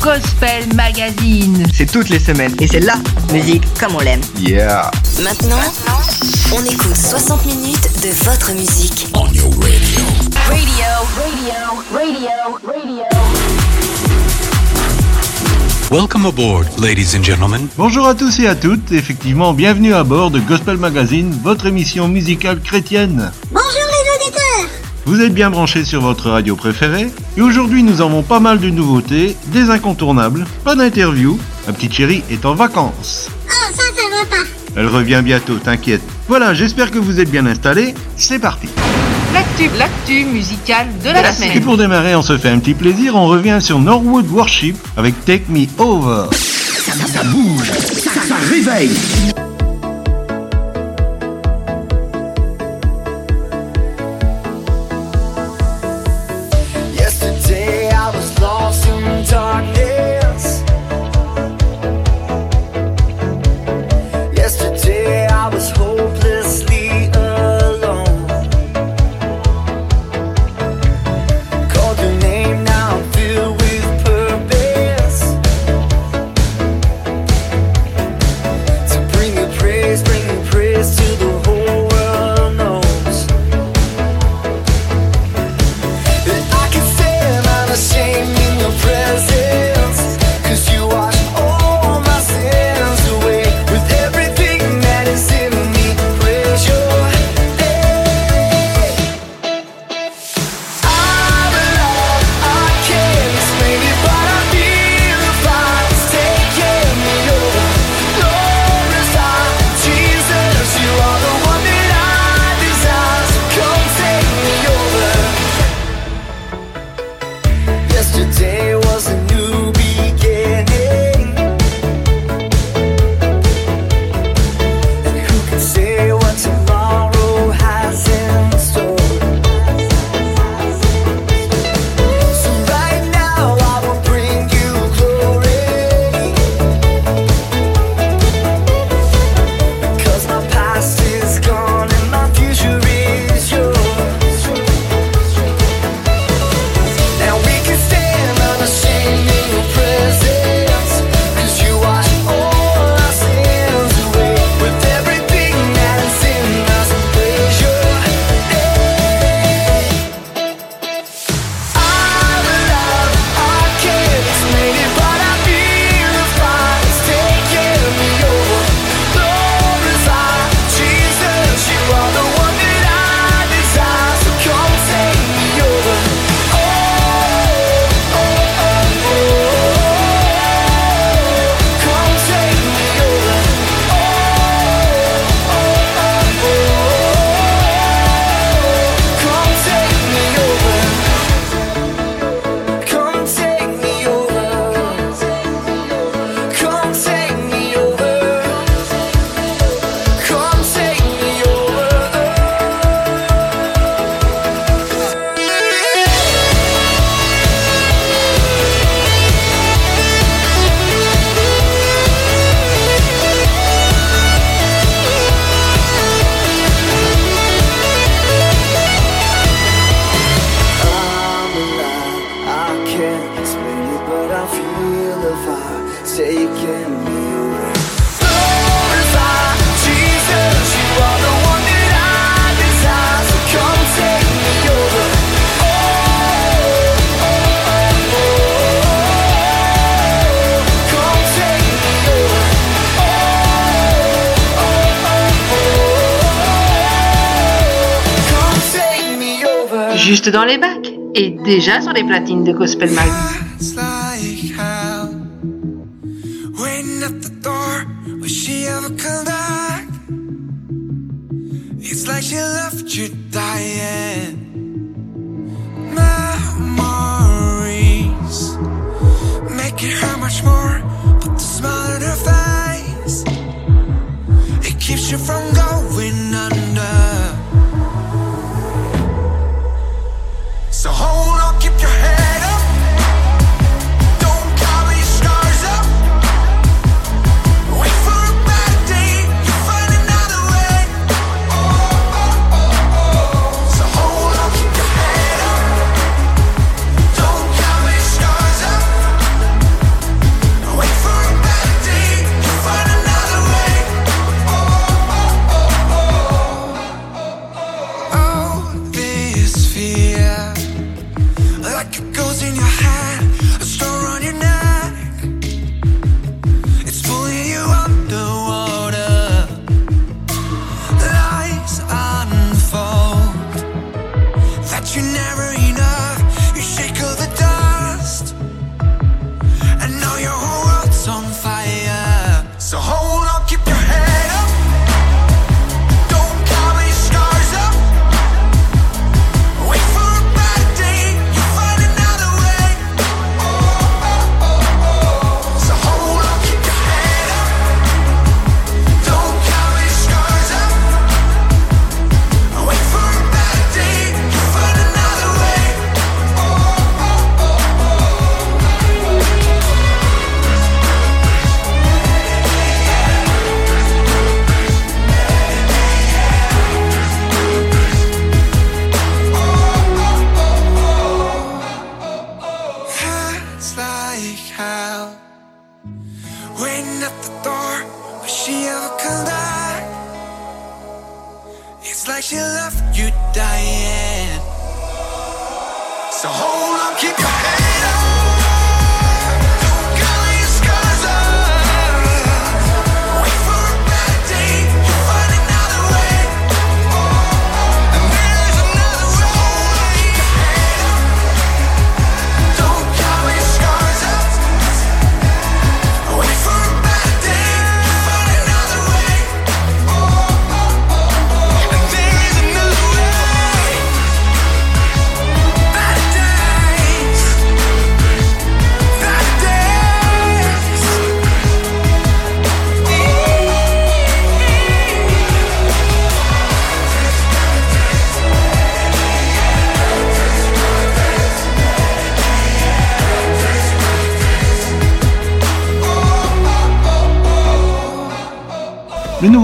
Gospel Magazine. C'est toutes les semaines. Et c'est la musique comme on l'aime. Yeah. Maintenant, on écoute 60 minutes de votre musique. On your radio. Radio, radio, radio, radio. Welcome aboard, ladies and gentlemen. Bonjour à tous et à toutes, effectivement, bienvenue à bord de Gospel Magazine, votre émission musicale chrétienne. Bonjour Vous êtes bien branchés sur votre radio préférée, et aujourd'hui nous avons pas mal de nouveautés, des incontournables, pas d'interview, ma petite chérie est en vacances. Oh, ça, ça va pas. Elle revient bientôt, t'inquiète. Voilà, j'espère que vous êtes bien installés, c'est parti. L'actu, l'actu musicale de la, Et semaine. pour démarrer, on se fait un petit plaisir, on revient sur Norwood Worship avec Take Me Over. Ça bouge. Ça, ça réveille. Juste dans les bacs et déjà sur les platines de Gospel Mag. It's like she left you dying. Memories make it hurt much more, but the smile on her face it keeps you from going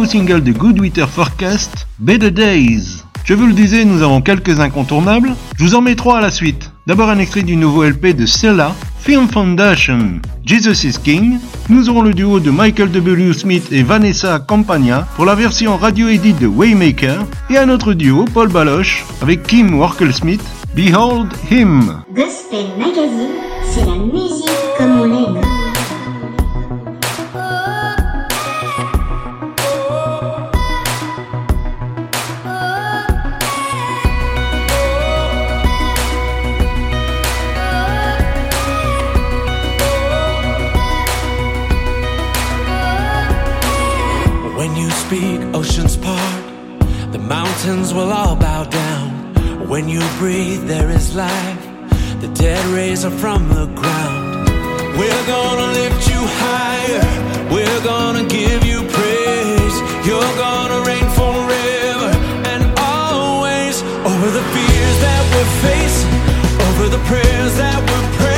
single de Good Weather Forecast, Better Days. Je vous le disais, nous avons quelques incontournables. Je vous en mets trois à la suite. D'abord un extrait du nouveau LP de Stella, Film Foundation, Jesus is King. Nous aurons le duo de Michael W. Smith et Vanessa Campagna pour la version radio edit de Waymaker. Et un autre duo, Paul Baloche, avec Kim Warkel Smith, Behold Him. Gospel Magazine, c'est la musique comme on l'aime. Mountains will all bow down. When you breathe, there is life. The dead raise up from the ground. We're gonna lift you higher. We're gonna give you praise. You're gonna reign forever and always over the fears that we're facing, over the prayers that we're praying.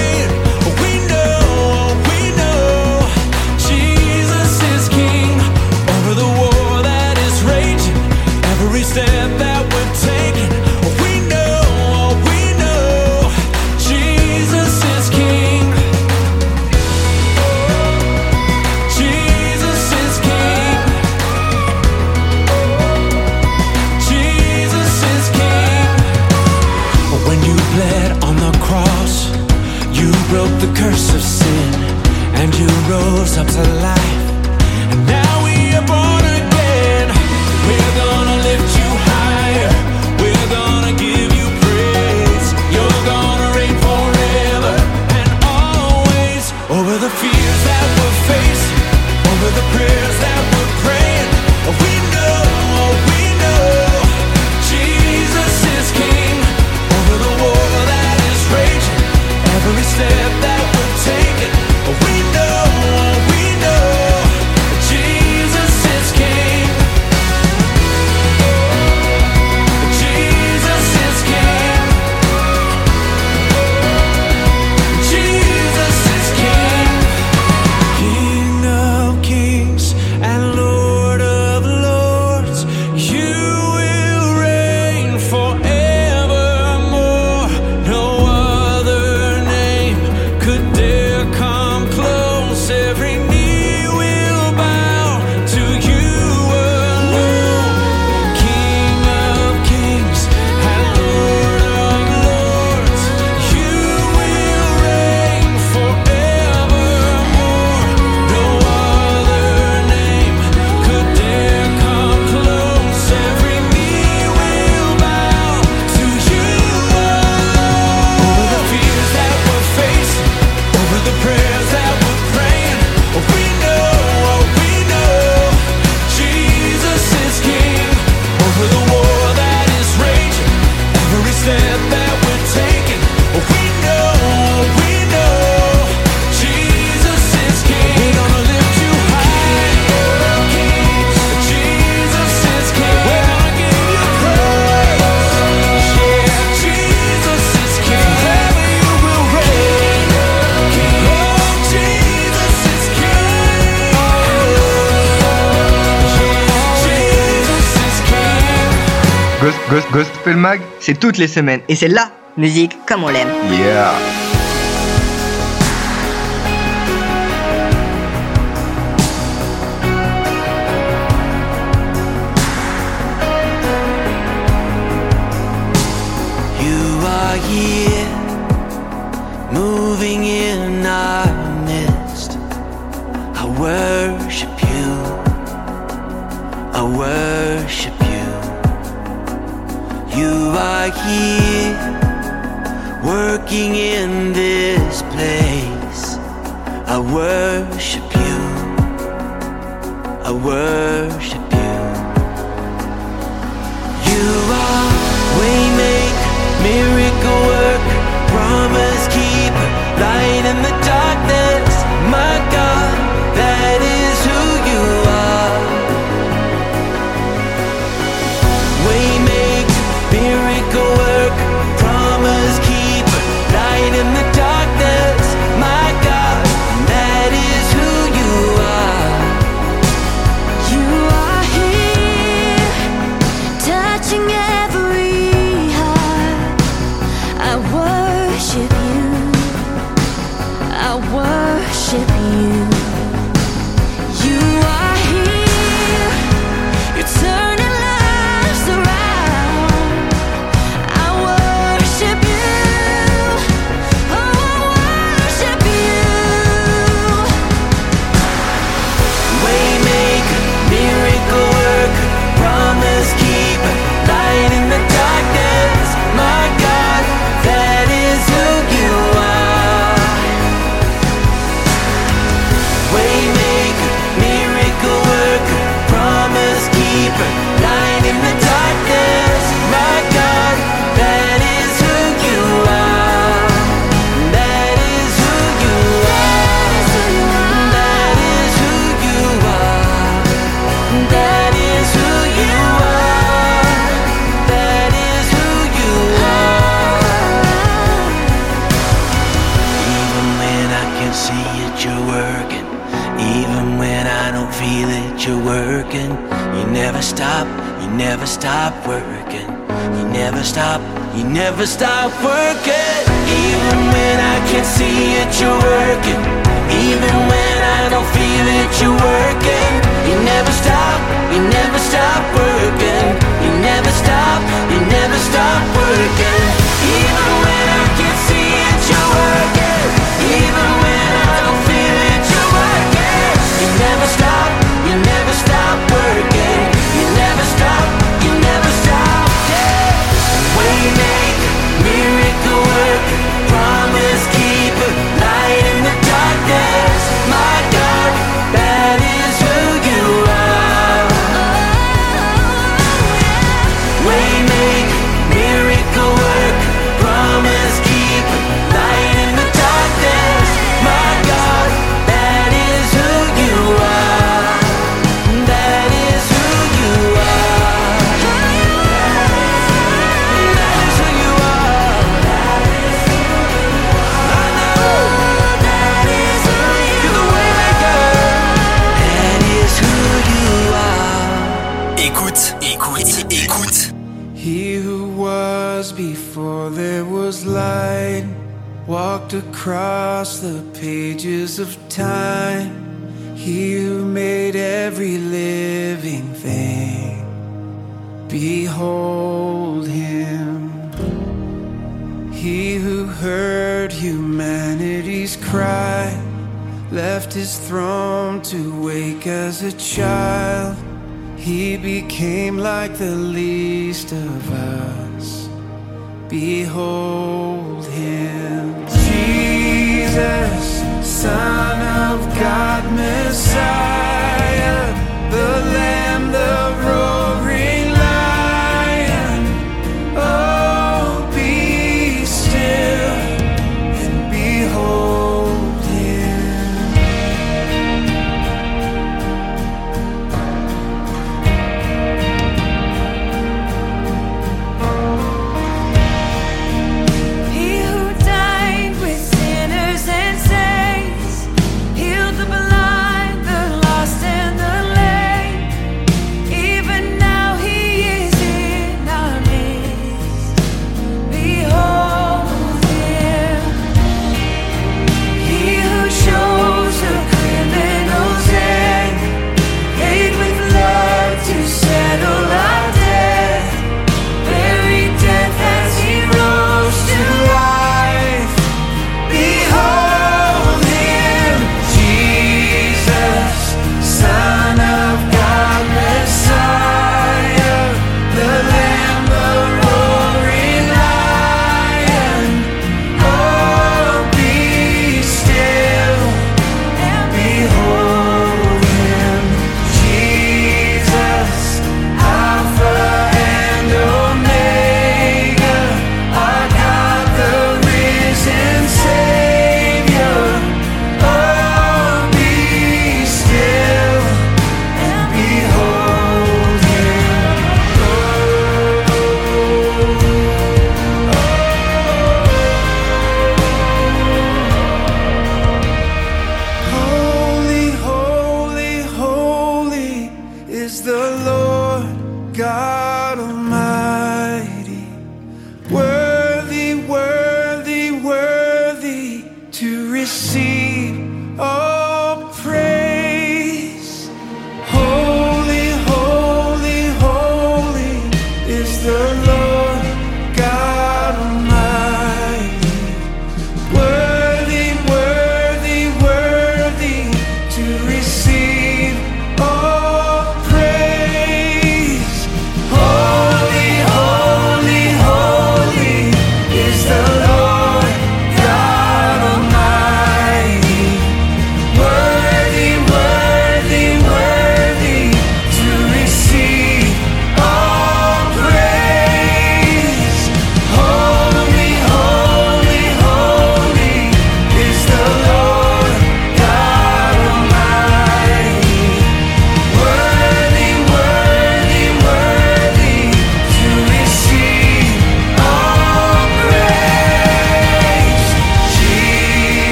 The curse of sin, and you rose up to life. And now we are born again. We're gonna Ghost, Ghost, Ghost Film Mag, c'est toutes les semaines. Et c'est la musique comme on l'aime. Yeah. You are here, moving in our midst. I worship you. I worship You are here, working in this place. I worship you. I worship you. You are waymaker, miracle work, promise keep, light in the darkness. My God. walked across the pages of time. He who made every living thing, behold him. He who heard humanity's cry, left his throne to wake as a child. He became like the least of us. Behold Jesus, Son of God, Messiah, the Lamb.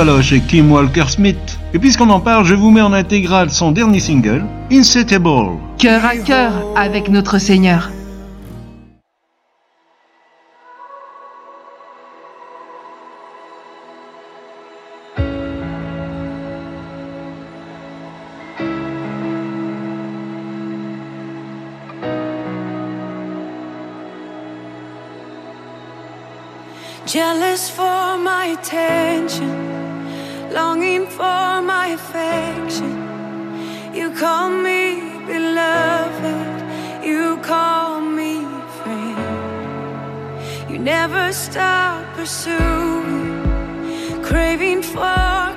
Paloche et Kim Walker-Smith. Et puisqu'on en parle, je vous mets en intégrale son dernier single, Insetable. Cœur à cœur avec notre Seigneur. jealous for my attention. longing for my affection. You call me beloved, you call me friend. You never stop pursuing, craving for.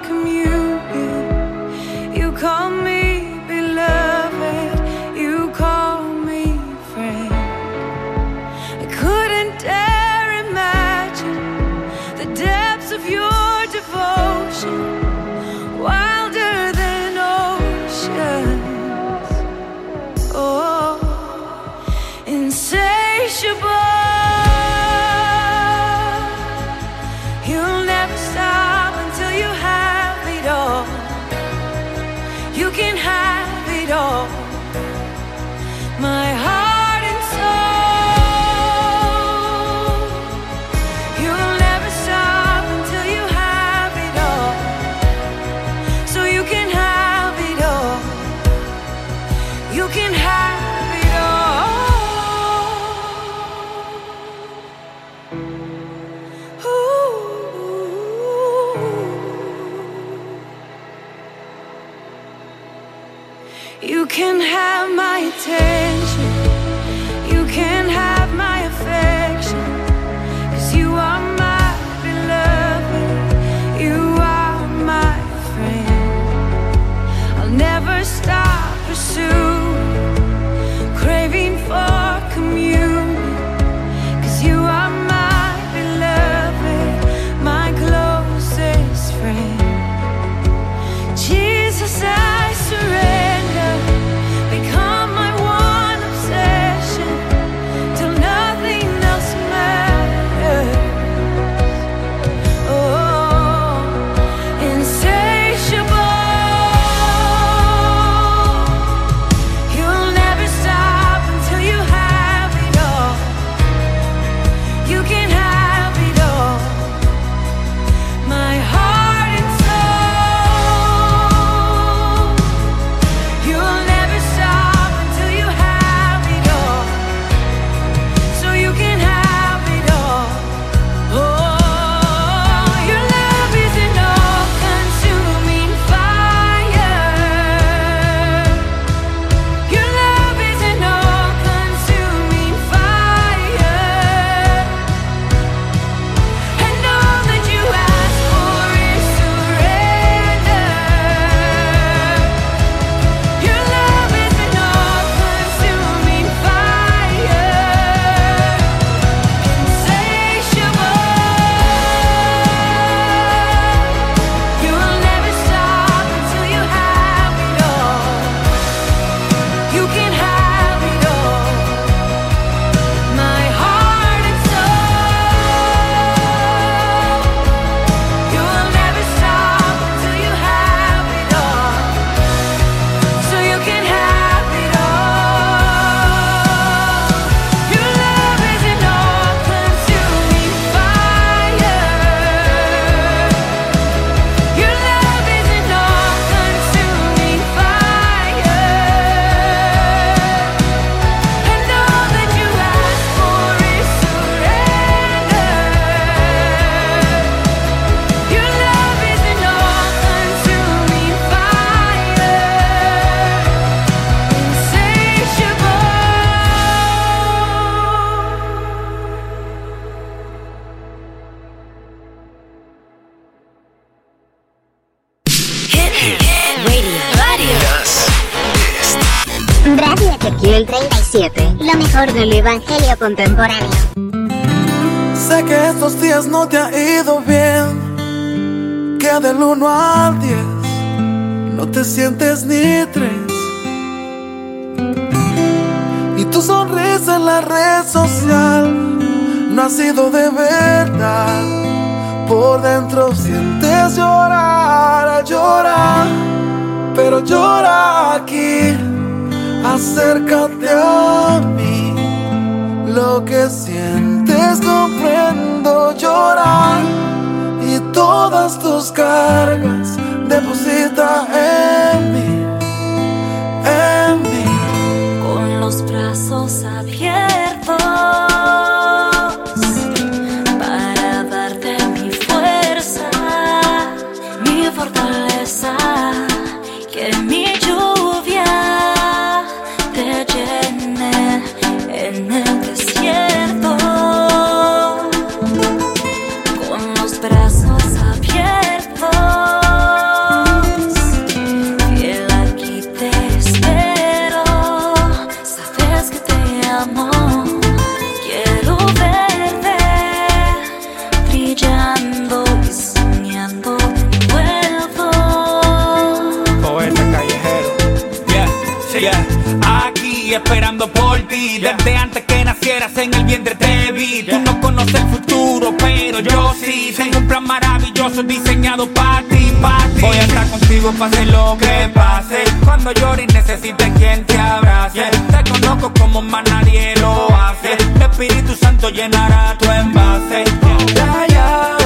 Del Evangelio contemporáneo. Sé que estos días no te ha ido bien, que del 1 al 10 no te sientes ni tres. Y tu sonrisa en la red social no ha sido de verdad. Por dentro sientes llorar, llorar, pero llora aquí. Acércate a mí. Lo que sientes comprendo llorar y todas tus cargas deposita en mí, en mí. Con los brazos abiertos Desde antes que nacieras en el vientre te vi. Tú no conoces el futuro, pero yo sí. Tengo un plan maravilloso diseñado para ti, para ti. Voy a estar contigo pase lo que pase. Cuando llores necesites quien te abrace. Te conozco como más nadie lo hace. El Espíritu Santo llenará tu envase. La llave,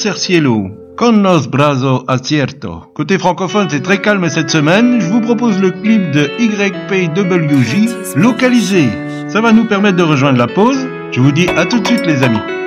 Cielo. Côté francophone, c'est très calme cette semaine. Je vous propose le clip de YPWJ, localisé. Ça va nous permettre de rejoindre la pause. Je vous dis à tout de suite les amis.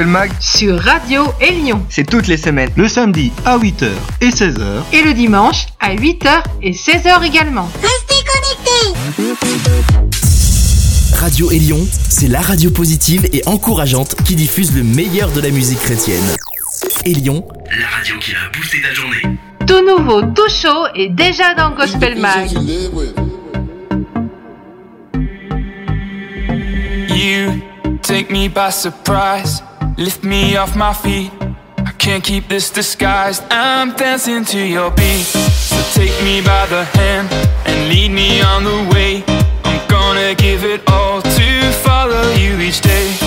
Ghost, Gospel Mag, Sur Radio Elion. c'est toutes les semaines. Le samedi à 8h et 16h. Et le dimanche à 8h et 16h également. Restez connectés Radio Élion, c'est la radio positive et encourageante qui diffuse le meilleur de la musique chrétienne. Élion, La radio qui a boosté ta journée. Tout nouveau, tout chaud et déjà dans Gospel Mag. You take me by surprise, lift me off my feet. I can't keep this disguised. I'm dancing to your beat. So take me by the hand and lead me on the way. I'm gonna give it all to follow you each day.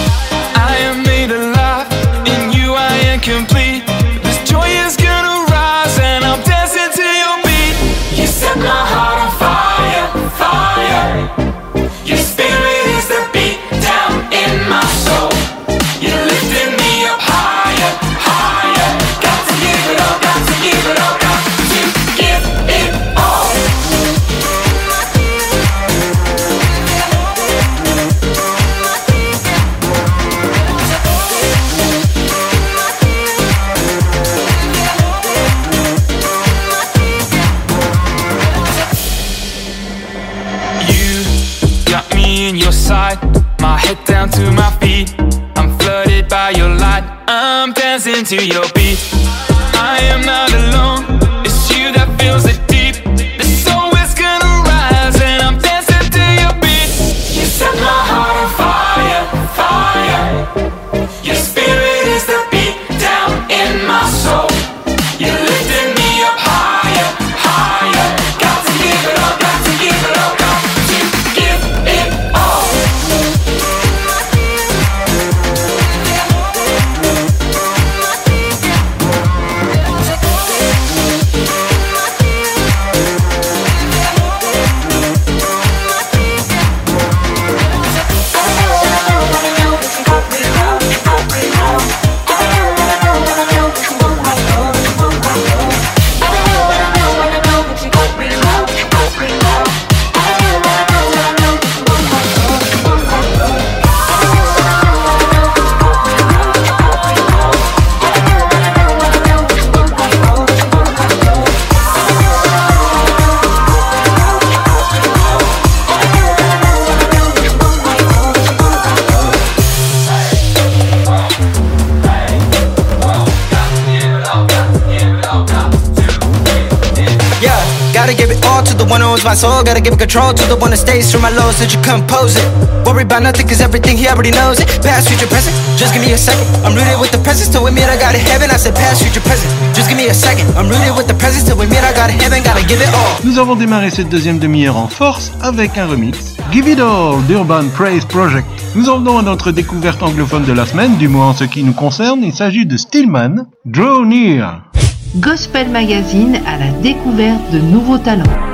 To your. Control to the one that stays through my lows. So you compose it. Worry about nothing, cause everything he already knows it. Past, future, present. Just give me a second. I'm rooted with the presence till we meet. I got it heaven. I said past, future, present. Just give me a second. I'm rooted with the presence till we meet. I got it heaven. Gotta give it all. Nous avons démarré cette deuxième demi-heure en force avec un remix Give It All d'Urban Praise Project. Nous en venons à notre découverte anglophone de la semaine, du moins en ce qui nous concerne, il s'agit de Stillman, Draw Near. Gospel Magazine à la découverte de nouveaux talents.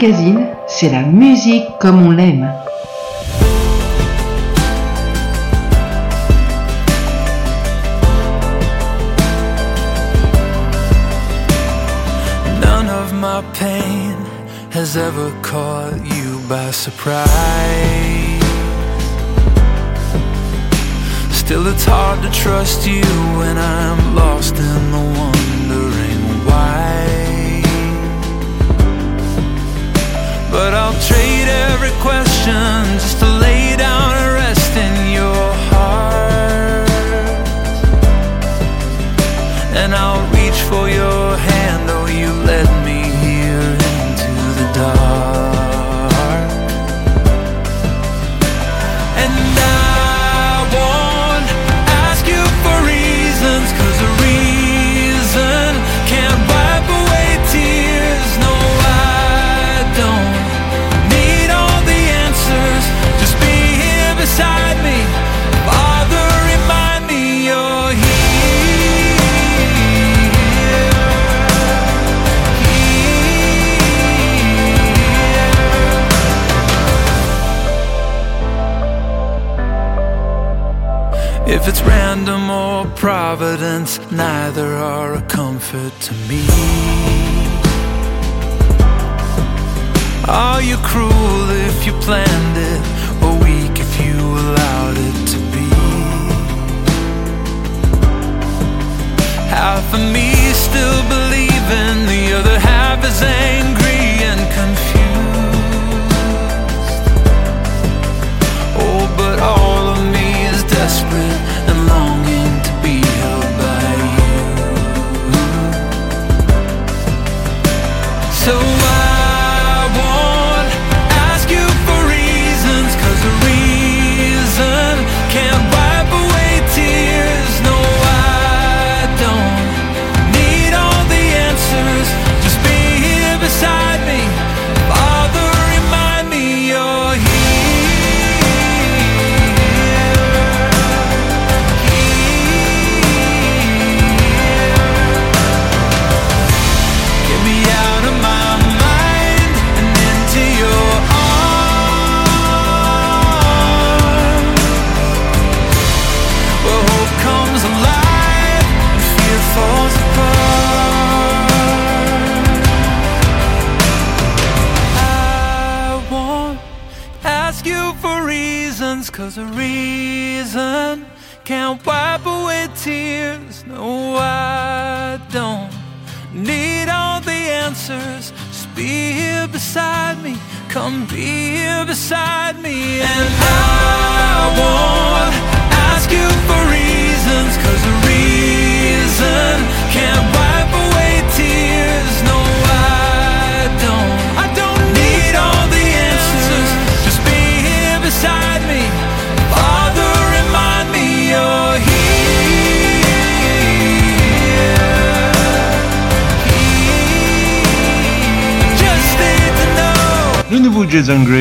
magazine, c'est la musique comme on l'aime. None of my pain has ever caught you by surprise. Still, it's hard to trust you when I'm cruel if you plan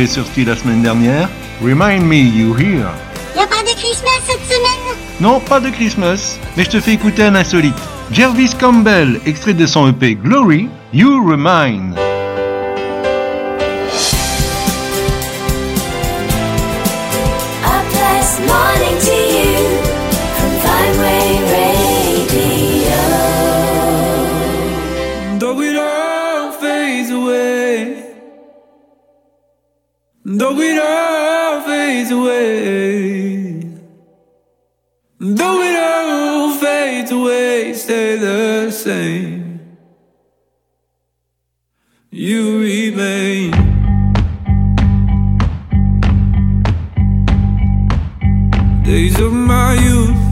est sorti la semaine dernière, Remind Me You Here. Y a pas de Christmas cette semaine? Non, pas de Christmas, mais je te fais écouter un insolite. Jervis Campbell, extrait de son EP Glory, You Remind. though it all fades away, though it all fades away, stay the same. You remain. days of my youth.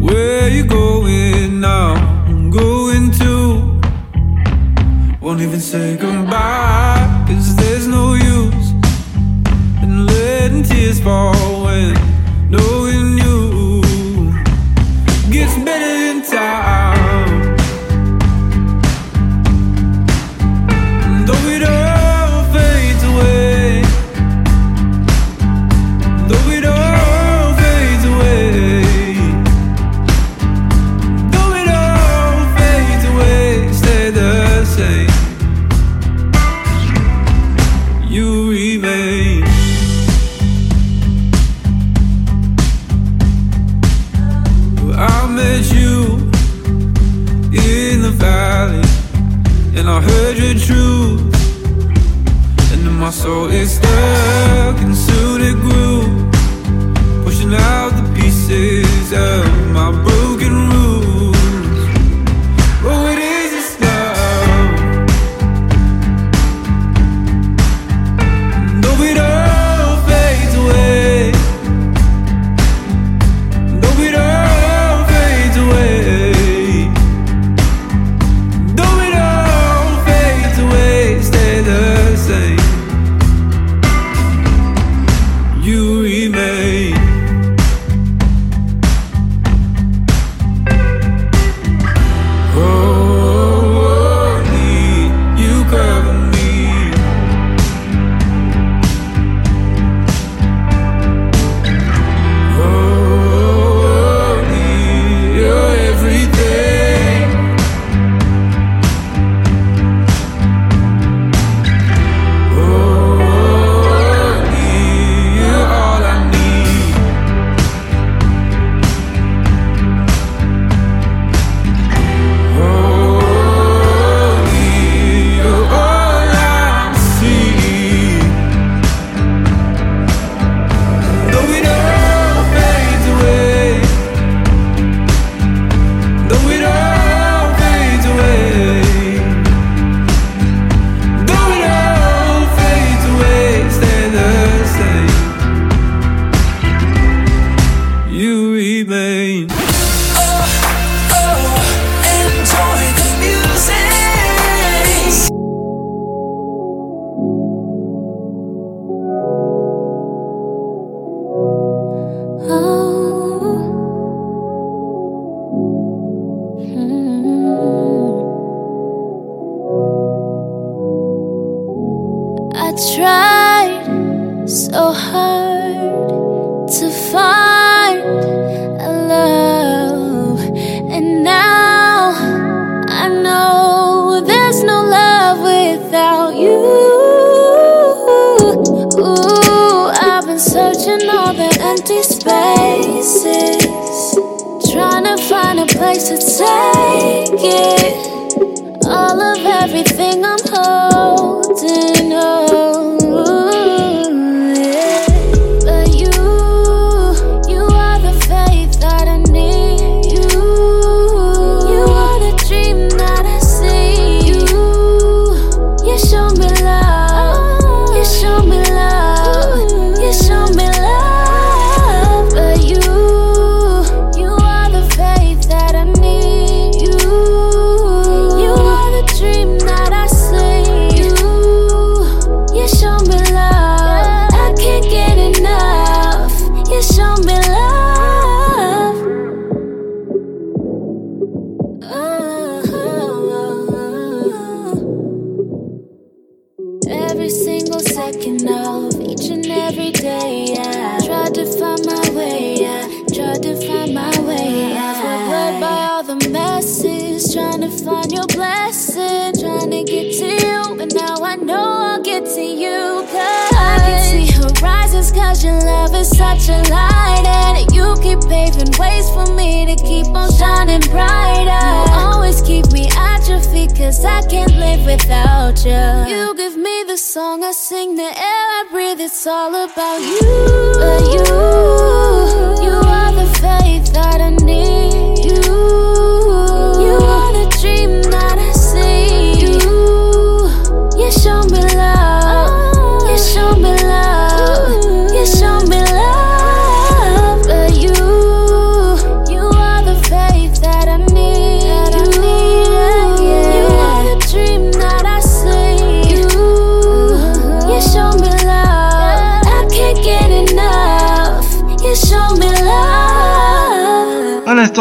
Where you going now? I'm going to. Won't even say goodbye.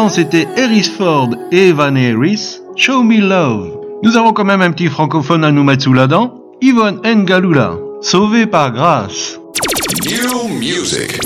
c'était Harris Ford et Evan Harris, Show Me Love. Nous avons quand même un petit francophone à nous mettre sous la dent, Yvonne Ngalula, sauvé par grâce. New music.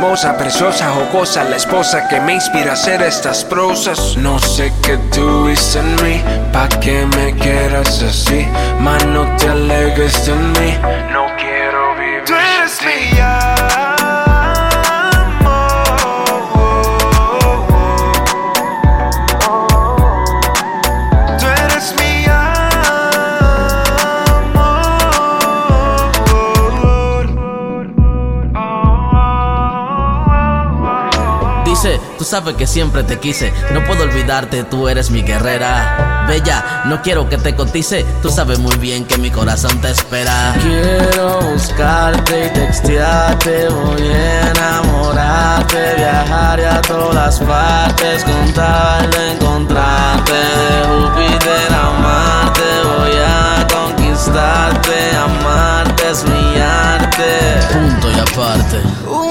Hermosa, preciosa, jocosa, la esposa que me inspira a hacer estas prosas. No sé qué tuviste en mí, pa' que me quieras así, más no te alegues de mí. No quiero vivir. Tú eres sin sabes que siempre te quise, no puedo olvidarte, tú eres mi guerrera. Bella, no quiero que te cotice, tú sabes muy bien que mi corazón te espera. Quiero buscarte y textearte, voy a enamorarte, viajar a todas partes, con tal de encontrarte, de Júpiter a Marte, voy a conquistarte, amarte es mi arte. Punto y aparte.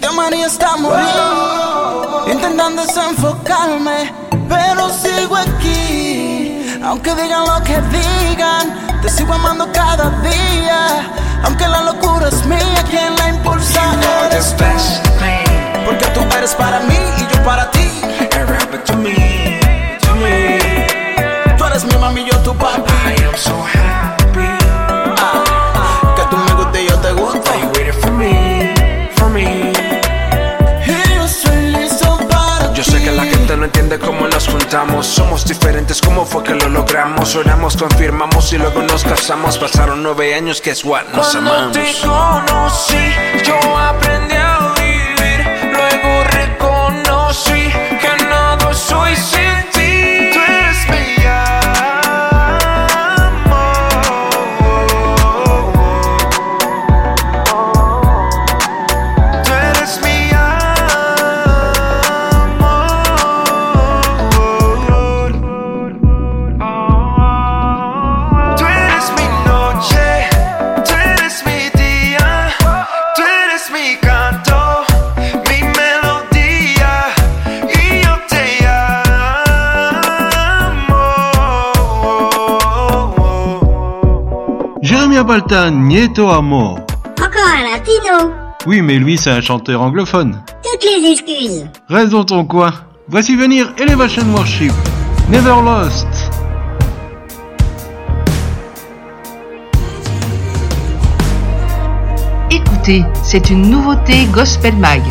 Te amaría hasta morir. Intentando desenfocarme, pero sigo aquí. Aunque digan lo que digan, te sigo amando cada día. Aunque la locura es mía, quien la impulsa eres tú. Fue que lo logramos? Oramos, confirmamos y luego nos casamos. Pasaron nueve años que es what nos Cuando amamos. te conocí, yo aprendí Baltan, Nieto Amor. Encore un latino. Oui, mais lui, c'est un chanteur anglophone. Toutes les excuses. Reste dans ton coin. Voici venir Elevation Worship. Never Lost. Écoutez, c'est une nouveauté Gospel Mag.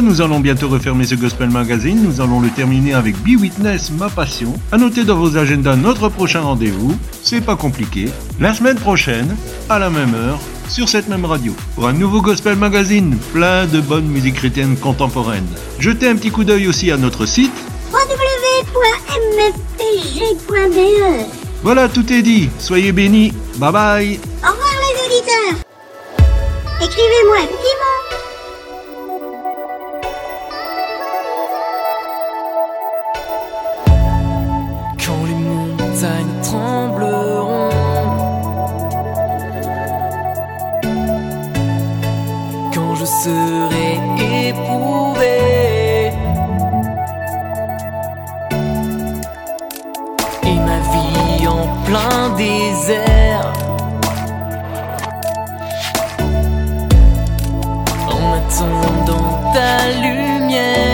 Voilà, nous allons bientôt refermer ce Gospel Magazine. Nous allons le terminer avec Be Witness, ma passion. À noter dans vos agendas notre prochain rendez-vous. C'est pas compliqué. La semaine prochaine, à la même heure, sur cette même radio, pour un nouveau Gospel Magazine, plein de bonne musique chrétienne contemporaine. Jetez un petit coup d'œil aussi à notre site. www.mpg.be Voilà, tout est dit. Soyez bénis. Bye bye. Au revoir les auditeurs Écrivez-moi un petit mot je serai éprouvé. Et ma vie en plein désert. En attendant ta lumière.